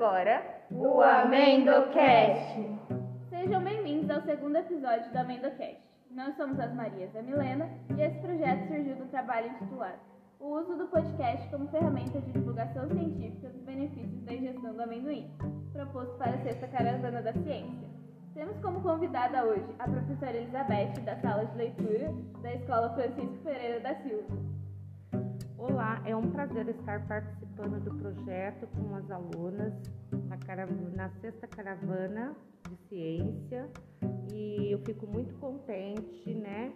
agora o AmendoCast. Sejam bem-vindos ao segundo episódio do AmendoCast. Nós somos as Marias da Milena e esse projeto surgiu do trabalho intitulado O uso do podcast como ferramenta de divulgação científica dos benefícios da ingestão do amendoim, proposto para a Sexta Caravana da Ciência. Temos como convidada hoje a professora Elizabeth, da sala de leitura da Escola Francisco Pereira da Silva. Olá, é um prazer estar participando do projeto com as alunas na, caravana, na sexta caravana de ciência e eu fico muito contente, né,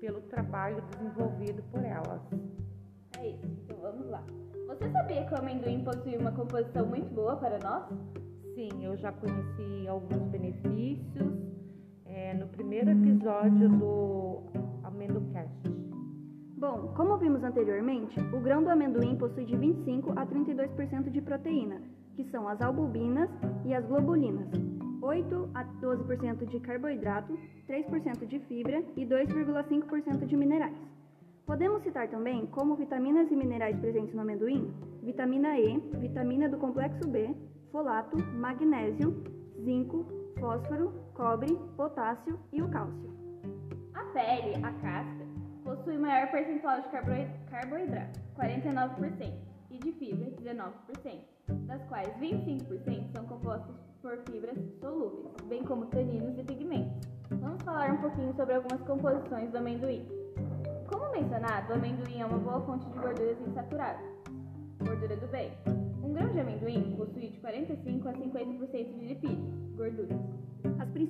pelo trabalho desenvolvido por elas. É isso, então vamos lá. Você sabia que o amendoim possui uma composição muito boa para nós? Sim, eu já conheci alguns benefícios é, no primeiro episódio do AmendoCast. Bom, como vimos anteriormente, o grão do amendoim possui de 25 a 32% de proteína, que são as albuminas e as globulinas, 8 a 12% de carboidrato, 3% de fibra e 2,5% de minerais. Podemos citar também como vitaminas e minerais presentes no amendoim: vitamina E, vitamina do complexo B, folato, magnésio, zinco, fósforo, cobre, potássio e o cálcio. A pele, a casca, maior percentual de carboidrato, 49%, e de fibra, 19%, das quais 25% são compostas por fibras solúveis, bem como taninos e pigmentos. Vamos falar um pouquinho sobre algumas composições do amendoim. Como mencionado, o amendoim é uma boa fonte de gorduras insaturadas, gordura do bem. Um grão de amendoim possui de 45 a 50% de lipídios, gorduras.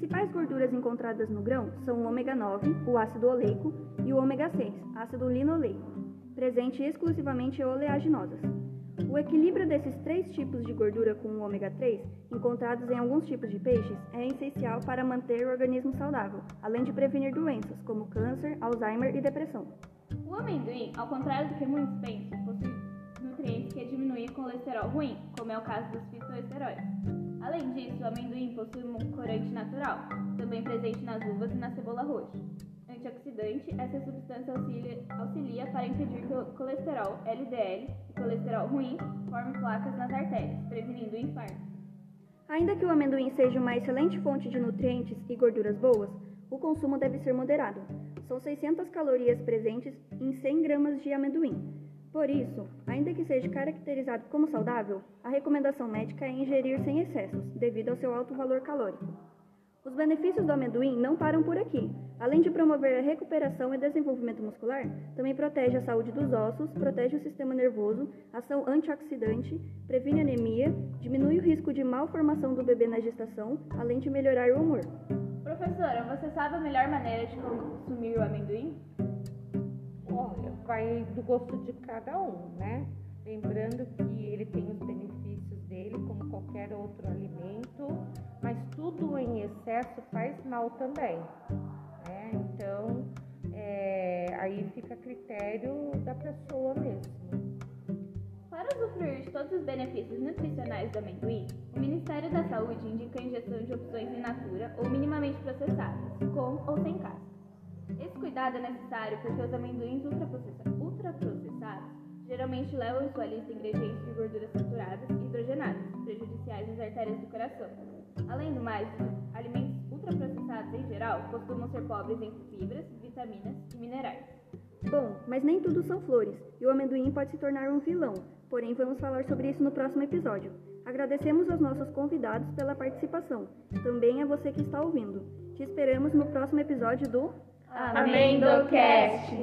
Principais gorduras encontradas no grão são o ômega 9, o ácido oleico, e o ômega 6, ácido linoleico, presente exclusivamente em oleaginosas. O equilíbrio desses três tipos de gordura com o ômega 3, encontrados em alguns tipos de peixes, é essencial para manter o organismo saudável, além de prevenir doenças como câncer, Alzheimer e depressão. O amendoim, ao contrário do que muitos pensam, possui nutrientes que diminuem o colesterol ruim, como é o caso dos fitoesteróides. Além disso, o amendoim possui um corante natural, também presente nas uvas e na cebola roxa antioxidante, essa substância auxilia, auxilia para impedir que o colesterol LDL e colesterol ruim formem placas nas artérias, prevenindo o infarto. Ainda que o amendoim seja uma excelente fonte de nutrientes e gorduras boas, o consumo deve ser moderado. São 600 calorias presentes em 100 gramas de amendoim. Por isso, ainda que seja caracterizado como saudável, a recomendação médica é ingerir sem excessos, devido ao seu alto valor calórico. Os benefícios do amendoim não param por aqui. Além de promover a recuperação e desenvolvimento muscular, também protege a saúde dos ossos, protege o sistema nervoso, ação antioxidante, previne anemia, diminui o risco de malformação do bebê na gestação, além de melhorar o humor. Professora, você sabe a melhor maneira de consumir o amendoim? Vai do gosto de cada um, né? Lembrando que ele tem os benefícios dele, como qualquer outro alimento, mas tudo em excesso faz mal também. Né? Então, é, aí fica a critério da pessoa mesmo. Para usufruir de todos os benefícios nutricionais do amendoim, o Ministério da Saúde indica a injeção de opções in natura ou minimamente processadas, com ou sem casca. Esse cuidado é necessário porque os amendoins ultraprocessados geralmente levam em sua lista ingredientes de gorduras saturadas e hidrogenadas, prejudiciais às artérias do coração. Além do mais, alimentos ultraprocessados em geral costumam ser pobres em fibras, vitaminas e minerais. Bom, mas nem tudo são flores, e o amendoim pode se tornar um vilão, porém vamos falar sobre isso no próximo episódio. Agradecemos aos nossos convidados pela participação, também a você que está ouvindo. Te esperamos no próximo episódio do Amendocast.